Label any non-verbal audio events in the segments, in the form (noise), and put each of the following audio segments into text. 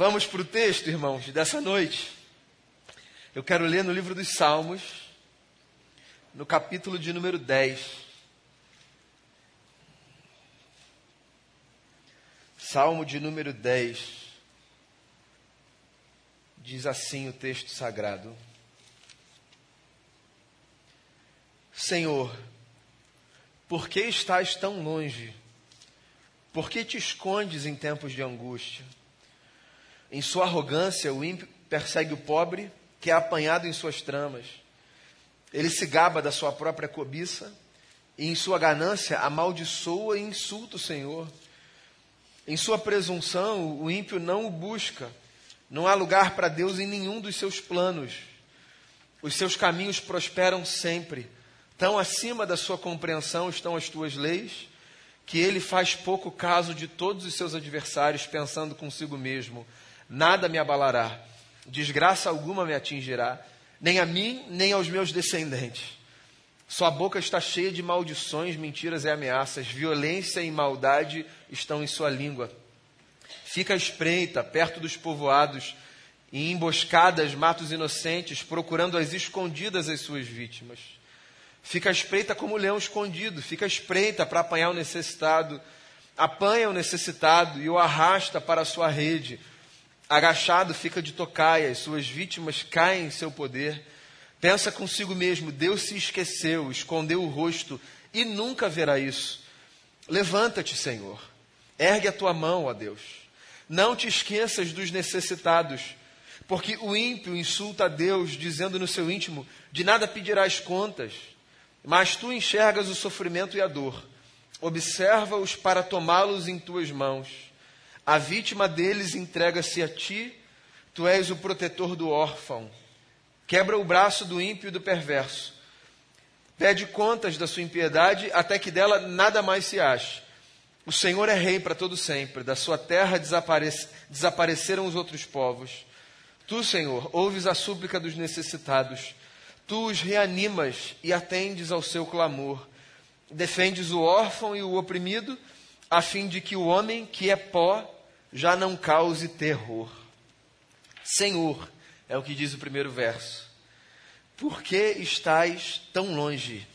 Vamos para o texto, irmãos, dessa noite. Eu quero ler no livro dos Salmos, no capítulo de número 10. Salmo de número 10. Diz assim o texto sagrado: Senhor, por que estás tão longe? Por que te escondes em tempos de angústia? Em sua arrogância, o ímpio persegue o pobre, que é apanhado em suas tramas. Ele se gaba da sua própria cobiça, e em sua ganância amaldiçoa e insulta o Senhor. Em sua presunção, o ímpio não o busca. Não há lugar para Deus em nenhum dos seus planos. Os seus caminhos prosperam sempre. Tão acima da sua compreensão estão as tuas leis, que ele faz pouco caso de todos os seus adversários, pensando consigo mesmo: nada me abalará, desgraça alguma me atingirá, nem a mim, nem aos meus descendentes. Sua boca está cheia de maldições, mentiras e ameaças, violência e maldade estão em sua língua. Fica espreita perto dos povoados e emboscadas mata os inocentes, procurando as escondidas as suas vítimas. Fica espreita como um leão escondido, fica espreita para apanhar o necessitado, apanha o necessitado e o arrasta para a sua rede Agachado fica de tocaia, suas vítimas caem em seu poder. Pensa consigo mesmo: Deus se esqueceu, escondeu o rosto e nunca verá isso. Levanta-te, Senhor. Ergue a tua mão, ó Deus. Não te esqueças dos necessitados, porque o ímpio insulta a Deus, dizendo no seu íntimo: De nada pedirás contas. Mas tu enxergas o sofrimento e a dor. Observa-os para tomá-los em tuas mãos. A vítima deles entrega-se a ti, tu és o protetor do órfão. Quebra o braço do ímpio e do perverso. Pede contas da sua impiedade, até que dela nada mais se ache. O Senhor é rei para todo sempre, da sua terra desaparece, desapareceram os outros povos. Tu, Senhor, ouves a súplica dos necessitados. Tu os reanimas e atendes ao seu clamor. Defendes o órfão e o oprimido, a fim de que o homem que é pó já não cause terror. Senhor, é o que diz o primeiro verso. Por que estás tão longe?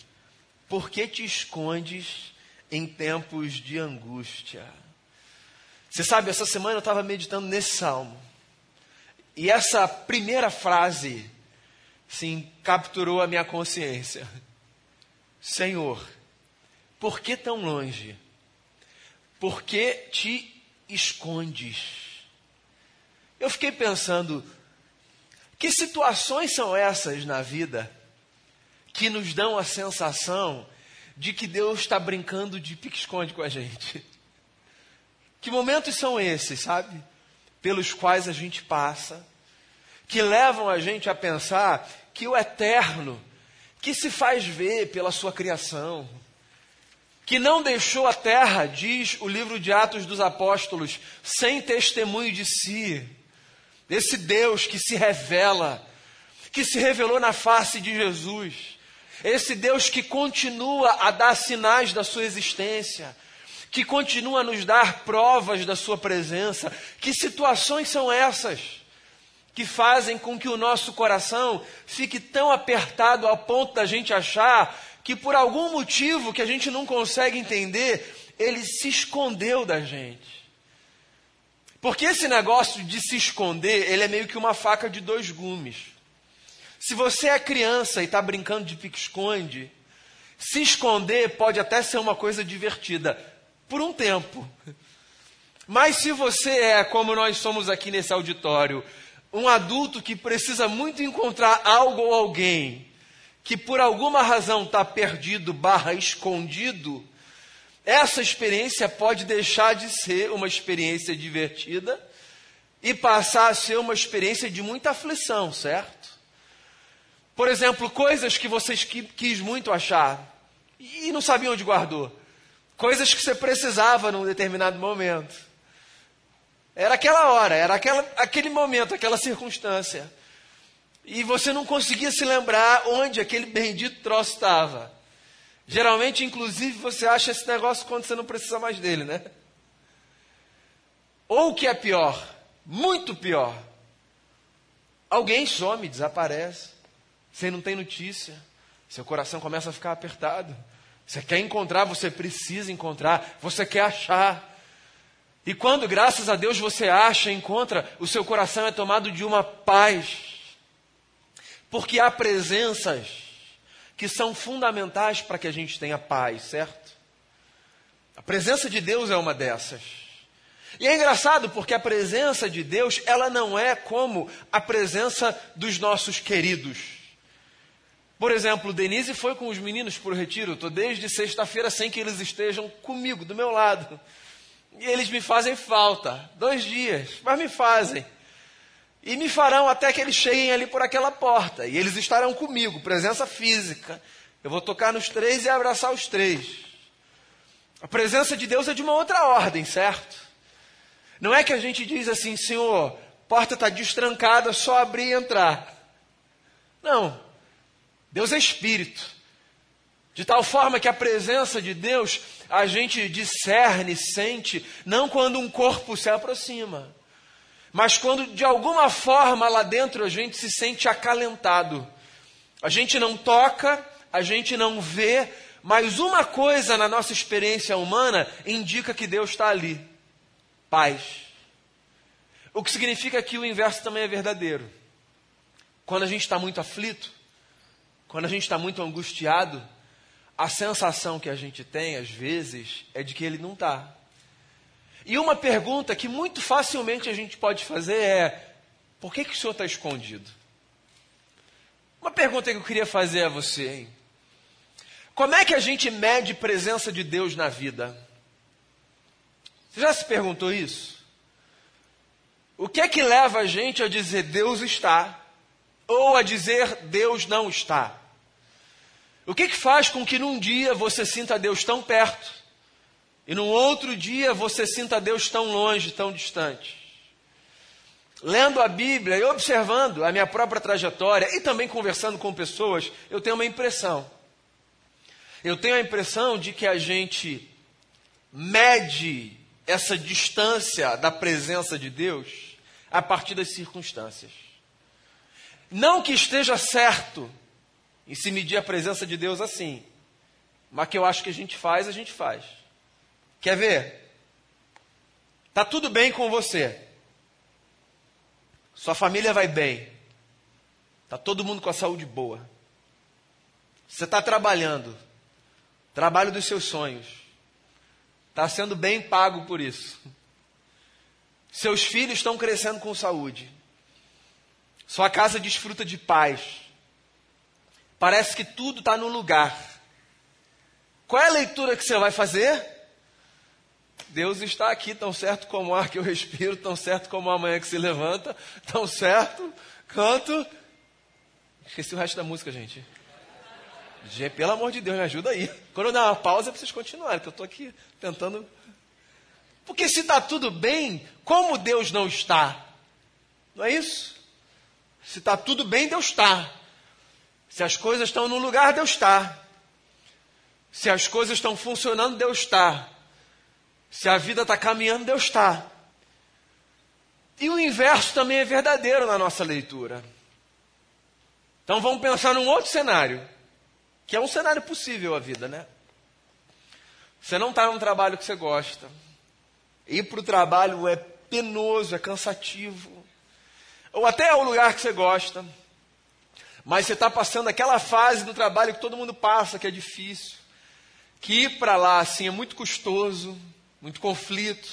Por que te escondes em tempos de angústia? Você sabe, essa semana eu estava meditando nesse salmo. E essa primeira frase, sim, capturou a minha consciência. Senhor, por que tão longe? Por que te escondes. Eu fiquei pensando, que situações são essas na vida que nos dão a sensação de que Deus está brincando de pique-esconde com a gente? Que momentos são esses, sabe? Pelos quais a gente passa, que levam a gente a pensar que o eterno, que se faz ver pela sua criação, que não deixou a terra, diz o livro de Atos dos Apóstolos, sem testemunho de si. Esse Deus que se revela, que se revelou na face de Jesus. Esse Deus que continua a dar sinais da sua existência, que continua a nos dar provas da sua presença. Que situações são essas? que fazem com que o nosso coração fique tão apertado ao ponto da gente achar que por algum motivo que a gente não consegue entender, ele se escondeu da gente. Porque esse negócio de se esconder, ele é meio que uma faca de dois gumes. Se você é criança e está brincando de pique-esconde, se esconder pode até ser uma coisa divertida, por um tempo. Mas se você é, como nós somos aqui nesse auditório, um adulto que precisa muito encontrar algo ou alguém que por alguma razão está perdido barra escondido, essa experiência pode deixar de ser uma experiência divertida e passar a ser uma experiência de muita aflição, certo? Por exemplo, coisas que você quis muito achar e não sabia onde guardou. Coisas que você precisava num determinado momento. Era aquela hora, era aquela, aquele momento, aquela circunstância. E você não conseguia se lembrar onde aquele bendito troço estava. Geralmente, inclusive, você acha esse negócio quando você não precisa mais dele, né? Ou o que é pior, muito pior. Alguém some, desaparece. Você não tem notícia. Seu coração começa a ficar apertado. Você quer encontrar, você precisa encontrar, você quer achar. E quando, graças a Deus, você acha, encontra, o seu coração é tomado de uma paz. Porque há presenças que são fundamentais para que a gente tenha paz, certo? A presença de Deus é uma dessas. E é engraçado porque a presença de Deus, ela não é como a presença dos nossos queridos. Por exemplo, Denise foi com os meninos para o retiro. Estou desde sexta-feira sem que eles estejam comigo, do meu lado. E eles me fazem falta. Dois dias, mas me fazem. E me farão até que eles cheguem ali por aquela porta. E eles estarão comigo, presença física. Eu vou tocar nos três e abraçar os três. A presença de Deus é de uma outra ordem, certo? Não é que a gente diz assim, Senhor, porta está destrancada, só abrir e entrar. Não. Deus é espírito. De tal forma que a presença de Deus a gente discerne, sente, não quando um corpo se aproxima, mas quando de alguma forma lá dentro a gente se sente acalentado. A gente não toca, a gente não vê, mas uma coisa na nossa experiência humana indica que Deus está ali: paz. O que significa que o inverso também é verdadeiro. Quando a gente está muito aflito, quando a gente está muito angustiado, a sensação que a gente tem, às vezes, é de que ele não está. E uma pergunta que muito facilmente a gente pode fazer é: por que, que o senhor está escondido? Uma pergunta que eu queria fazer a você, hein? Como é que a gente mede presença de Deus na vida? Você já se perguntou isso? O que é que leva a gente a dizer Deus está? Ou a dizer Deus não está? O que, que faz com que num dia você sinta Deus tão perto e num outro dia você sinta Deus tão longe, tão distante? Lendo a Bíblia e observando a minha própria trajetória e também conversando com pessoas, eu tenho uma impressão. Eu tenho a impressão de que a gente mede essa distância da presença de Deus a partir das circunstâncias. Não que esteja certo e se medir a presença de Deus assim. Mas que eu acho que a gente faz, a gente faz. Quer ver? Tá tudo bem com você. Sua família vai bem. Tá todo mundo com a saúde boa. Você está trabalhando. Trabalho dos seus sonhos. Está sendo bem pago por isso. Seus filhos estão crescendo com saúde. Sua casa desfruta de paz. Parece que tudo está no lugar. Qual é a leitura que você vai fazer? Deus está aqui, tão certo como o ar que eu respiro, tão certo como a manhã que se levanta, tão certo, canto. Esqueci o resto da música, gente. Pelo amor de Deus, me ajuda aí. Quando eu dar uma pausa, vocês continuarem, que eu estou aqui tentando. Porque se está tudo bem, como Deus não está? Não é isso? Se está tudo bem, Deus está. Se as coisas estão no lugar, Deus está. Se as coisas estão funcionando, Deus está. Se a vida está caminhando, Deus está. E o inverso também é verdadeiro na nossa leitura. Então vamos pensar num outro cenário, que é um cenário possível a vida, né? Você não está num trabalho que você gosta. Ir para o trabalho é penoso, é cansativo. Ou até é o lugar que você gosta. Mas você está passando aquela fase do trabalho que todo mundo passa, que é difícil. Que ir para lá, assim, é muito custoso, muito conflito.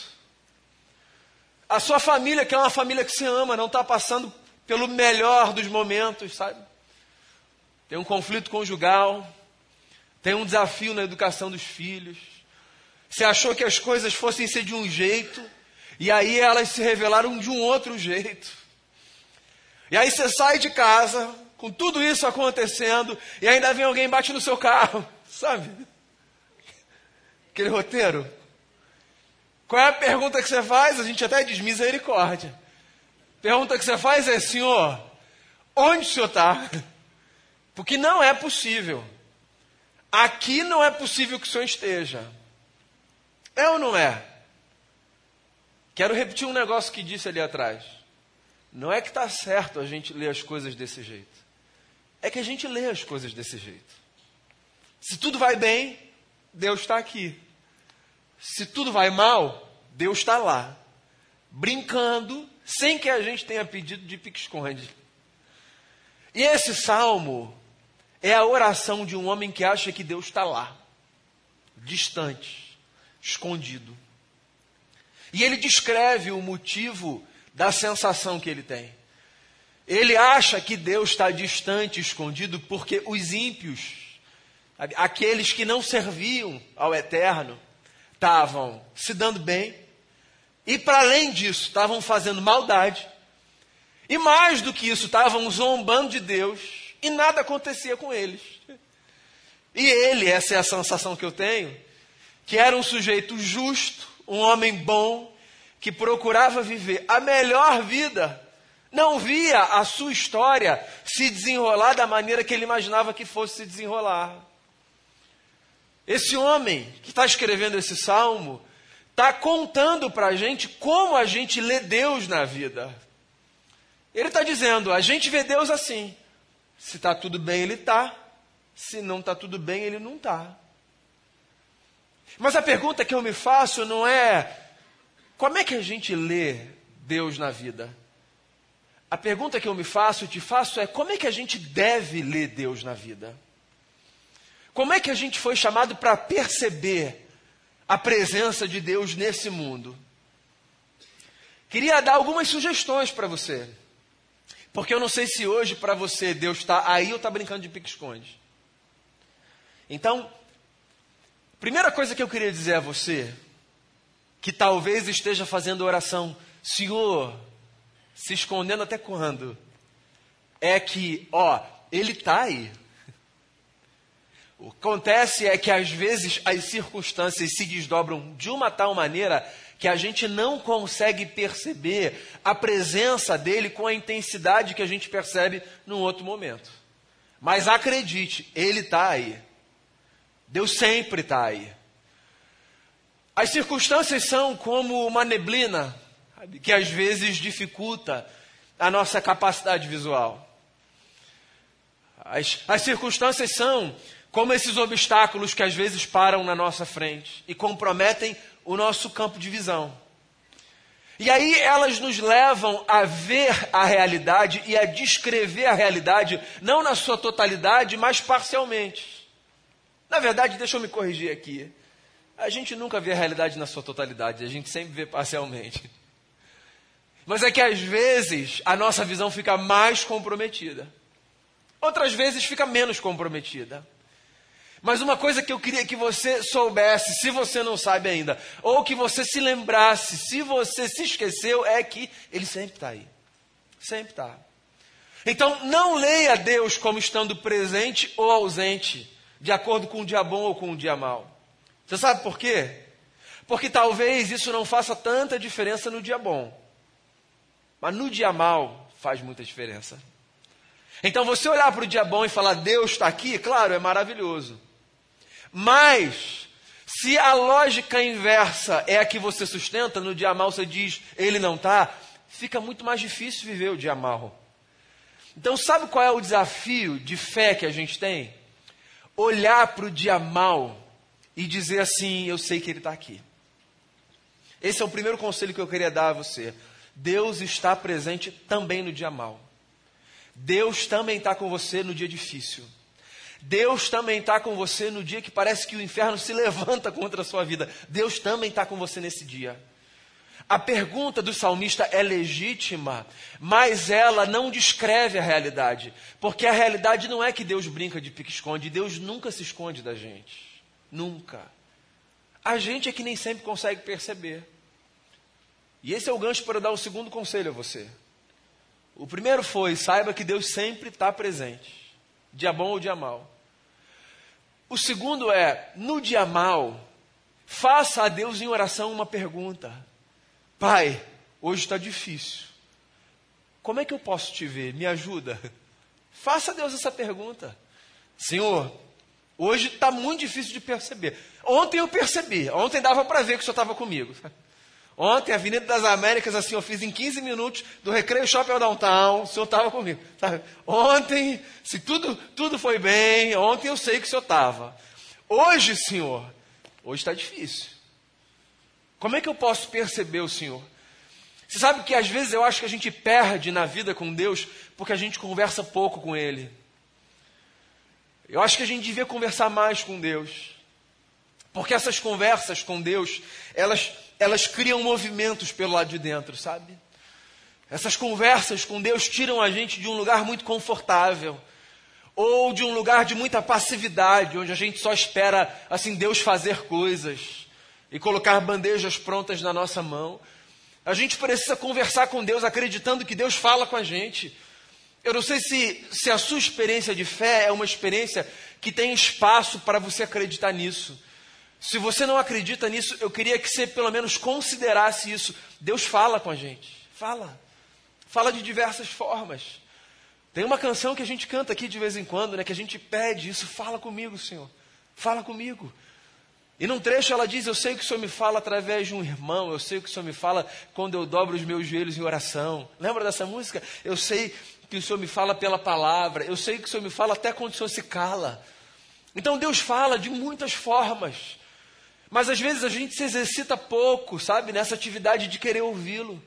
A sua família, que é uma família que você ama, não está passando pelo melhor dos momentos, sabe? Tem um conflito conjugal, tem um desafio na educação dos filhos. Você achou que as coisas fossem ser de um jeito, e aí elas se revelaram de um outro jeito. E aí você sai de casa, com tudo isso acontecendo, e ainda vem alguém e bate no seu carro, (laughs) sabe? Aquele roteiro. Qual é a pergunta que você faz? A gente até diz misericórdia. Pergunta que você faz é, Senhor, onde o Senhor está? (laughs) Porque não é possível. Aqui não é possível que o Senhor esteja. É ou não é? Quero repetir um negócio que disse ali atrás. Não é que está certo a gente ler as coisas desse jeito. É que a gente lê as coisas desse jeito. Se tudo vai bem, Deus está aqui. Se tudo vai mal, Deus está lá, brincando, sem que a gente tenha pedido de pique-esconde. E esse salmo é a oração de um homem que acha que Deus está lá, distante, escondido. E ele descreve o motivo da sensação que ele tem. Ele acha que Deus está distante, escondido, porque os ímpios, aqueles que não serviam ao eterno, estavam se dando bem, e para além disso, estavam fazendo maldade, e mais do que isso, estavam zombando de Deus, e nada acontecia com eles. E ele, essa é a sensação que eu tenho, que era um sujeito justo, um homem bom, que procurava viver a melhor vida, não via a sua história se desenrolar da maneira que ele imaginava que fosse se desenrolar. Esse homem que está escrevendo esse salmo está contando para a gente como a gente lê Deus na vida. Ele está dizendo: a gente vê Deus assim. Se está tudo bem, ele está. Se não está tudo bem, ele não está. Mas a pergunta que eu me faço não é como é que a gente lê Deus na vida? A pergunta que eu me faço e te faço é como é que a gente deve ler Deus na vida? Como é que a gente foi chamado para perceber a presença de Deus nesse mundo? Queria dar algumas sugestões para você. Porque eu não sei se hoje para você Deus está aí ou está brincando de pique-esconde. Então, primeira coisa que eu queria dizer a você, que talvez esteja fazendo oração, Senhor, se escondendo até quando? É que, ó, Ele está aí. O que acontece é que às vezes as circunstâncias se desdobram de uma tal maneira que a gente não consegue perceber a presença dele com a intensidade que a gente percebe num outro momento. Mas acredite, ele está aí. Deus sempre está aí. As circunstâncias são como uma neblina que às vezes dificulta a nossa capacidade visual. As, as circunstâncias são como esses obstáculos que às vezes param na nossa frente e comprometem o nosso campo de visão. E aí elas nos levam a ver a realidade e a descrever a realidade, não na sua totalidade, mas parcialmente. Na verdade, deixa eu me corrigir aqui. A gente nunca vê a realidade na sua totalidade, a gente sempre vê parcialmente. Mas é que às vezes a nossa visão fica mais comprometida. Outras vezes fica menos comprometida. Mas uma coisa que eu queria que você soubesse, se você não sabe ainda, ou que você se lembrasse, se você se esqueceu, é que Ele sempre está aí. Sempre está. Então, não leia Deus como estando presente ou ausente, de acordo com o dia bom ou com o dia mau. Você sabe por quê? Porque talvez isso não faça tanta diferença no dia bom, mas no dia mau faz muita diferença. Então, você olhar para o dia bom e falar, Deus está aqui, claro, é maravilhoso. Mas, se a lógica inversa é a que você sustenta, no dia mal você diz, ele não está, fica muito mais difícil viver o dia mal. Então, sabe qual é o desafio de fé que a gente tem? Olhar para o dia mal e dizer assim: Eu sei que Ele está aqui. Esse é o primeiro conselho que eu queria dar a você. Deus está presente também no dia mal. Deus também está com você no dia difícil. Deus também está com você no dia que parece que o inferno se (laughs) levanta contra a sua vida. Deus também está com você nesse dia. A pergunta do salmista é legítima, mas ela não descreve a realidade. Porque a realidade não é que Deus brinca de pique-esconde. Deus nunca se esconde da gente. Nunca. A gente é que nem sempre consegue perceber. E esse é o gancho para dar o segundo conselho a você. O primeiro foi: saiba que Deus sempre está presente, dia bom ou dia mal. O segundo é, no dia mal, faça a Deus em oração uma pergunta. Pai, hoje está difícil. Como é que eu posso te ver? Me ajuda. (laughs) Faça a Deus essa pergunta. Senhor, hoje está muito difícil de perceber. Ontem eu percebi, ontem dava para ver que o Senhor estava comigo. (laughs) Ontem, Avenida das Américas, assim, eu fiz em 15 minutos do Recreio Shopping ao Downtown. O senhor estava comigo. Sabe? Ontem, se tudo, tudo foi bem, ontem eu sei que o senhor estava. Hoje, senhor, hoje está difícil. Como é que eu posso perceber o senhor? Você sabe que às vezes eu acho que a gente perde na vida com Deus porque a gente conversa pouco com Ele. Eu acho que a gente devia conversar mais com Deus. Porque essas conversas com Deus, elas elas criam movimentos pelo lado de dentro, sabe? Essas conversas com Deus tiram a gente de um lugar muito confortável ou de um lugar de muita passividade, onde a gente só espera assim Deus fazer coisas e colocar bandejas prontas na nossa mão. A gente precisa conversar com Deus acreditando que Deus fala com a gente. Eu não sei se, se a sua experiência de fé é uma experiência que tem espaço para você acreditar nisso. Se você não acredita nisso, eu queria que você pelo menos considerasse isso. Deus fala com a gente. Fala. Fala de diversas formas. Tem uma canção que a gente canta aqui de vez em quando, né, que a gente pede isso. Fala comigo, Senhor. Fala comigo. E num trecho ela diz: Eu sei que o Senhor me fala através de um irmão, eu sei que o Senhor me fala quando eu dobro os meus joelhos em oração. Lembra dessa música? Eu sei que o Senhor me fala pela palavra, eu sei que o Senhor me fala até quando o Senhor se cala. Então Deus fala de muitas formas. Mas às vezes a gente se exercita pouco, sabe, nessa atividade de querer ouvi-lo.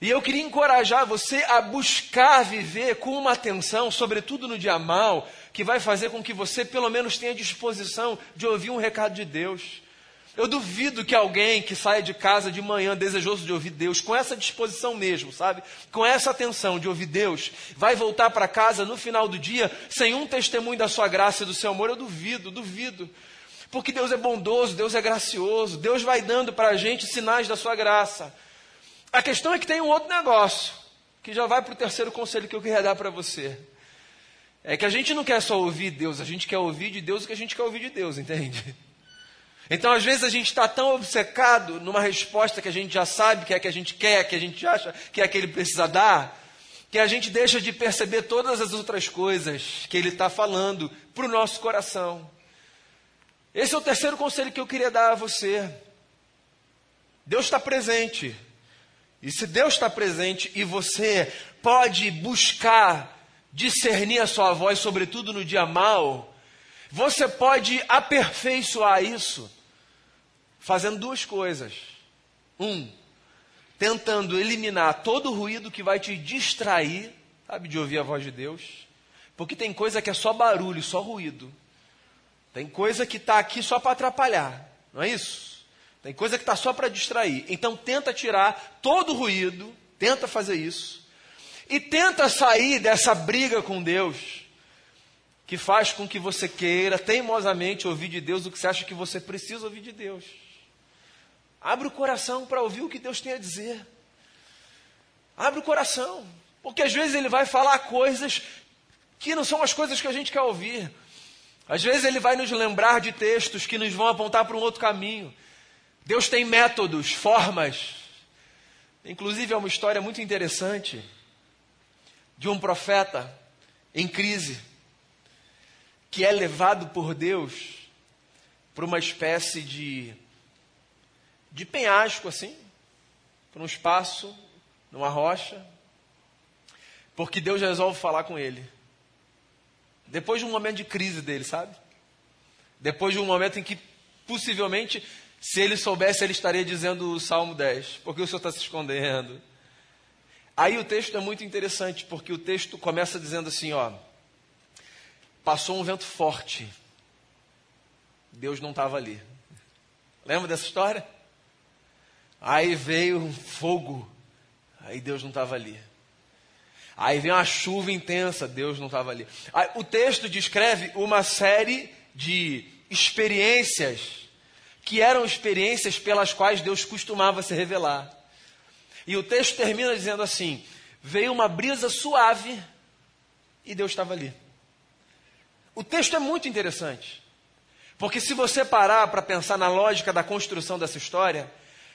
E eu queria encorajar você a buscar viver com uma atenção, sobretudo no dia mal, que vai fazer com que você pelo menos tenha disposição de ouvir um recado de Deus. Eu duvido que alguém que saia de casa de manhã desejoso de ouvir Deus, com essa disposição mesmo, sabe? Com essa atenção de ouvir Deus, vai voltar para casa no final do dia sem um testemunho da sua graça e do seu amor. Eu duvido, duvido. Porque Deus é bondoso, Deus é gracioso, Deus vai dando para a gente sinais da sua graça. A questão é que tem um outro negócio, que já vai para o terceiro conselho que eu queria dar para você. É que a gente não quer só ouvir Deus, a gente quer ouvir de Deus o que a gente quer ouvir de Deus, entende? Então, às vezes, a gente está tão obcecado numa resposta que a gente já sabe que é a que a gente quer, que a gente acha que é a que ele precisa dar, que a gente deixa de perceber todas as outras coisas que ele está falando para o nosso coração. Esse é o terceiro conselho que eu queria dar a você. Deus está presente. E se Deus está presente e você pode buscar discernir a sua voz, sobretudo no dia mal, você pode aperfeiçoar isso fazendo duas coisas. Um, tentando eliminar todo o ruído que vai te distrair, sabe, de ouvir a voz de Deus. Porque tem coisa que é só barulho, só ruído. Tem coisa que está aqui só para atrapalhar, não é isso? Tem coisa que está só para distrair. Então tenta tirar todo o ruído, tenta fazer isso. E tenta sair dessa briga com Deus, que faz com que você queira teimosamente ouvir de Deus o que você acha que você precisa ouvir de Deus. Abre o coração para ouvir o que Deus tem a dizer. Abre o coração, porque às vezes Ele vai falar coisas que não são as coisas que a gente quer ouvir. Às vezes ele vai nos lembrar de textos que nos vão apontar para um outro caminho. Deus tem métodos, formas. Inclusive, é uma história muito interessante de um profeta em crise que é levado por Deus para uma espécie de, de penhasco, assim, para um espaço, numa rocha, porque Deus resolve falar com ele. Depois de um momento de crise dele, sabe? Depois de um momento em que, possivelmente, se ele soubesse, ele estaria dizendo o Salmo 10. Porque o Senhor está se escondendo? Aí o texto é muito interessante, porque o texto começa dizendo assim: ó. Passou um vento forte. Deus não estava ali. Lembra dessa história? Aí veio um fogo. Aí Deus não estava ali. Aí vem uma chuva intensa, Deus não estava ali. Aí, o texto descreve uma série de experiências que eram experiências pelas quais Deus costumava se revelar. E o texto termina dizendo assim: veio uma brisa suave e Deus estava ali. O texto é muito interessante, porque se você parar para pensar na lógica da construção dessa história,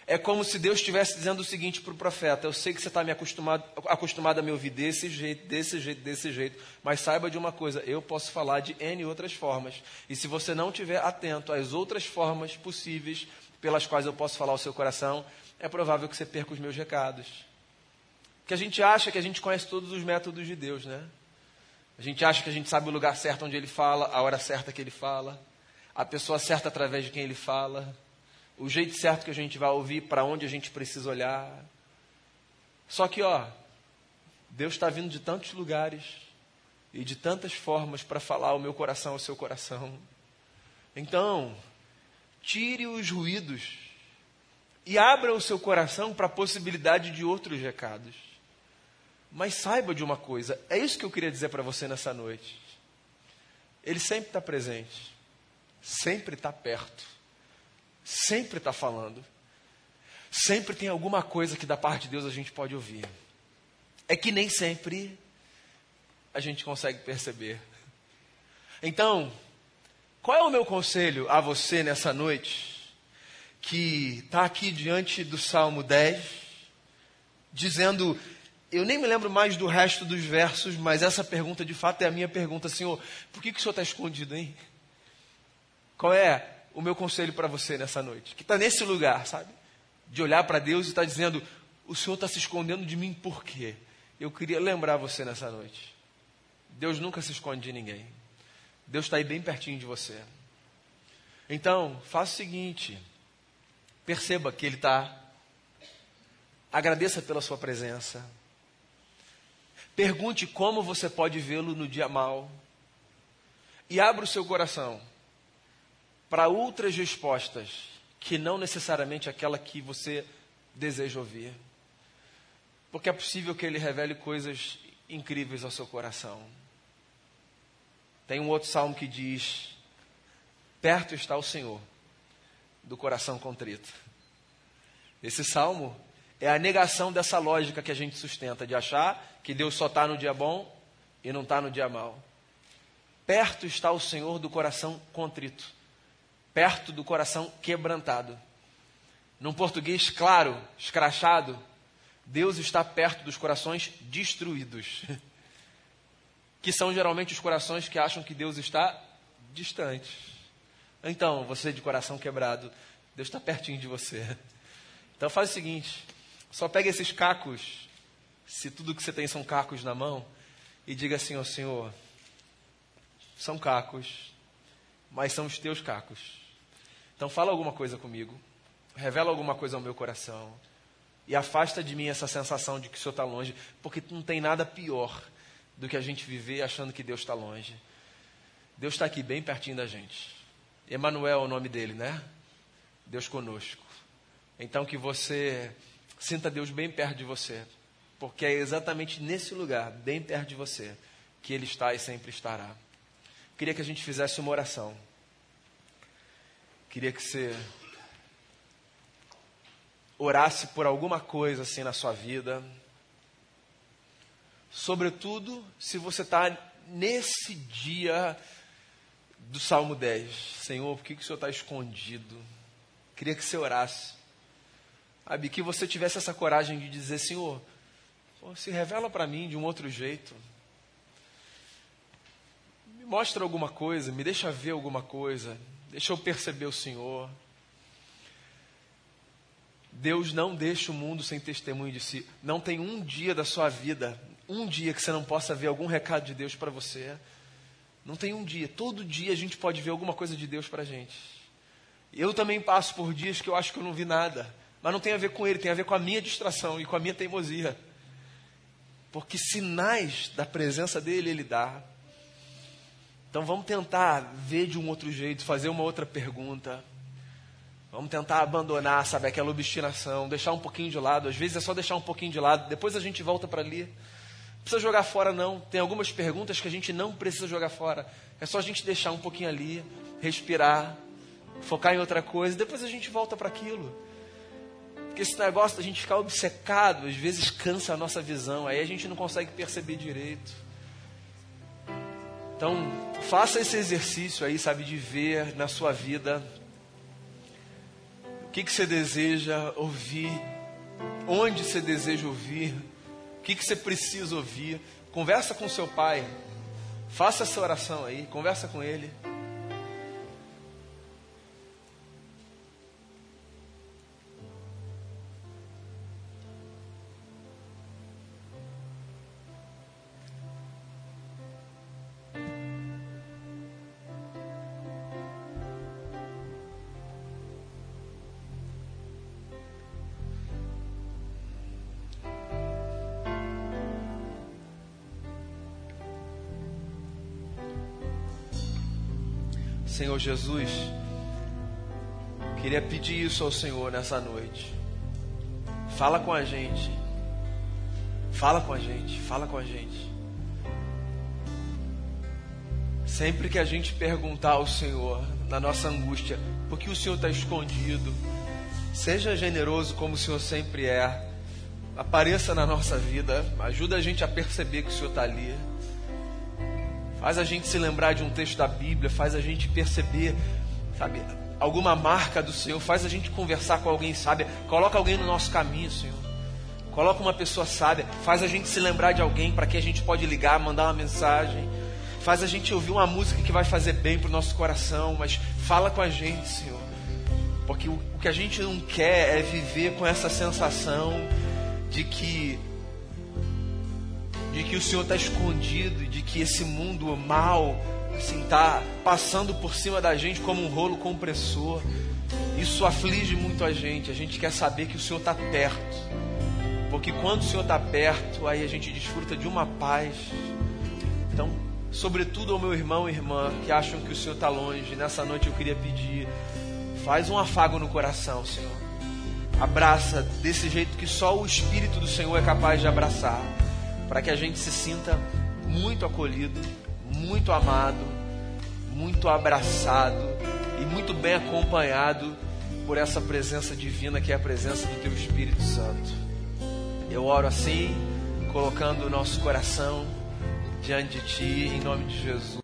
é como se Deus estivesse dizendo o seguinte para o profeta: Eu sei que você está me acostumado, acostumado a me ouvir desse jeito, desse jeito, desse jeito, mas saiba de uma coisa: eu posso falar de N outras formas. E se você não estiver atento às outras formas possíveis pelas quais eu posso falar ao seu coração, é provável que você perca os meus recados. Que a gente acha que a gente conhece todos os métodos de Deus, né? A gente acha que a gente sabe o lugar certo onde ele fala, a hora certa que ele fala, a pessoa certa através de quem ele fala, o jeito certo que a gente vai ouvir, para onde a gente precisa olhar. Só que, ó, Deus está vindo de tantos lugares e de tantas formas para falar o meu coração ao seu coração. Então, tire os ruídos e abra o seu coração para a possibilidade de outros recados. Mas saiba de uma coisa, é isso que eu queria dizer para você nessa noite. Ele sempre está presente, sempre está perto, sempre está falando, sempre tem alguma coisa que da parte de Deus a gente pode ouvir. É que nem sempre a gente consegue perceber. Então, qual é o meu conselho a você nessa noite? que está aqui diante do Salmo 10, dizendo: Eu nem me lembro mais do resto dos versos, mas essa pergunta de fato é a minha pergunta, Senhor: por que, que o Senhor está escondido, hein? Qual é o meu conselho para você nessa noite? Que está nesse lugar, sabe? De olhar para Deus e estar tá dizendo: O Senhor está se escondendo de mim por quê? Eu queria lembrar você nessa noite. Deus nunca se esconde de ninguém. Deus está aí bem pertinho de você. Então, faça o seguinte. Perceba que Ele está. Agradeça pela sua presença. Pergunte como você pode vê-lo no dia mal. E abra o seu coração para outras respostas que não necessariamente aquela que você deseja ouvir. Porque é possível que ele revele coisas incríveis ao seu coração. Tem um outro salmo que diz: Perto está o Senhor do coração contrito. Esse salmo é a negação dessa lógica que a gente sustenta, de achar que Deus só está no dia bom e não está no dia mal. Perto está o Senhor do coração contrito, perto do coração quebrantado. Num português claro, escrachado, Deus está perto dos corações destruídos, (laughs) que são geralmente os corações que acham que Deus está distante. Então, você de coração quebrado, Deus está pertinho de você. (laughs) Então faz o seguinte: só pega esses cacos, se tudo que você tem são cacos na mão, e diga assim ao Senhor: são cacos, mas são os teus cacos. Então fala alguma coisa comigo, revela alguma coisa ao meu coração, e afasta de mim essa sensação de que o Senhor está longe, porque não tem nada pior do que a gente viver achando que Deus está longe. Deus está aqui bem pertinho da gente. Emanuel é o nome dele, né? Deus conosco. Então que você sinta Deus bem perto de você, porque é exatamente nesse lugar, bem perto de você, que Ele está e sempre estará. Queria que a gente fizesse uma oração. Queria que você orasse por alguma coisa assim na sua vida. Sobretudo se você está nesse dia do Salmo 10. Senhor, por que, que o Senhor está escondido? Queria que você orasse. Sabe, que você tivesse essa coragem de dizer, Senhor, se revela para mim de um outro jeito. Me mostra alguma coisa, me deixa ver alguma coisa, deixa eu perceber o Senhor. Deus não deixa o mundo sem testemunho de si. Não tem um dia da sua vida, um dia que você não possa ver algum recado de Deus para você. Não tem um dia. Todo dia a gente pode ver alguma coisa de Deus para a gente. Eu também passo por dias que eu acho que eu não vi nada. Mas não tem a ver com ele, tem a ver com a minha distração e com a minha teimosia. Porque sinais da presença dele ele dá. Então vamos tentar ver de um outro jeito, fazer uma outra pergunta. Vamos tentar abandonar, sabe, aquela obstinação, deixar um pouquinho de lado. Às vezes é só deixar um pouquinho de lado, depois a gente volta para ali. Não precisa jogar fora, não. Tem algumas perguntas que a gente não precisa jogar fora. É só a gente deixar um pouquinho ali, respirar, focar em outra coisa, depois a gente volta para aquilo. Porque esse negócio da gente ficar obcecado, às vezes cansa a nossa visão, aí a gente não consegue perceber direito. Então, faça esse exercício aí, sabe, de ver na sua vida o que, que você deseja ouvir, onde você deseja ouvir, o que, que você precisa ouvir. Conversa com seu pai, faça essa oração aí, conversa com ele. Senhor Jesus, queria pedir isso ao Senhor nessa noite. Fala com a gente. Fala com a gente, fala com a gente. Sempre que a gente perguntar ao Senhor, na nossa angústia, por que o Senhor está escondido, seja generoso como o Senhor sempre é. Apareça na nossa vida, ajuda a gente a perceber que o Senhor está ali. Faz a gente se lembrar de um texto da Bíblia, faz a gente perceber, sabe, alguma marca do Senhor, faz a gente conversar com alguém sábia, coloca alguém no nosso caminho, Senhor. Coloca uma pessoa sábia, faz a gente se lembrar de alguém para que a gente pode ligar, mandar uma mensagem. Faz a gente ouvir uma música que vai fazer bem para o nosso coração, mas fala com a gente, Senhor. Porque o, o que a gente não quer é viver com essa sensação de que de que o Senhor está escondido de que esse mundo mal assim está passando por cima da gente como um rolo compressor. Isso aflige muito a gente. A gente quer saber que o Senhor está perto. Porque quando o Senhor está perto, aí a gente desfruta de uma paz. Então, sobretudo ao meu irmão e irmã que acham que o Senhor está longe, nessa noite eu queria pedir: faz um afago no coração, Senhor. Abraça desse jeito que só o Espírito do Senhor é capaz de abraçar, para que a gente se sinta muito acolhido, muito amado, muito abraçado e muito bem acompanhado por essa presença divina que é a presença do Teu Espírito Santo. Eu oro assim, colocando o nosso coração diante de Ti, em nome de Jesus.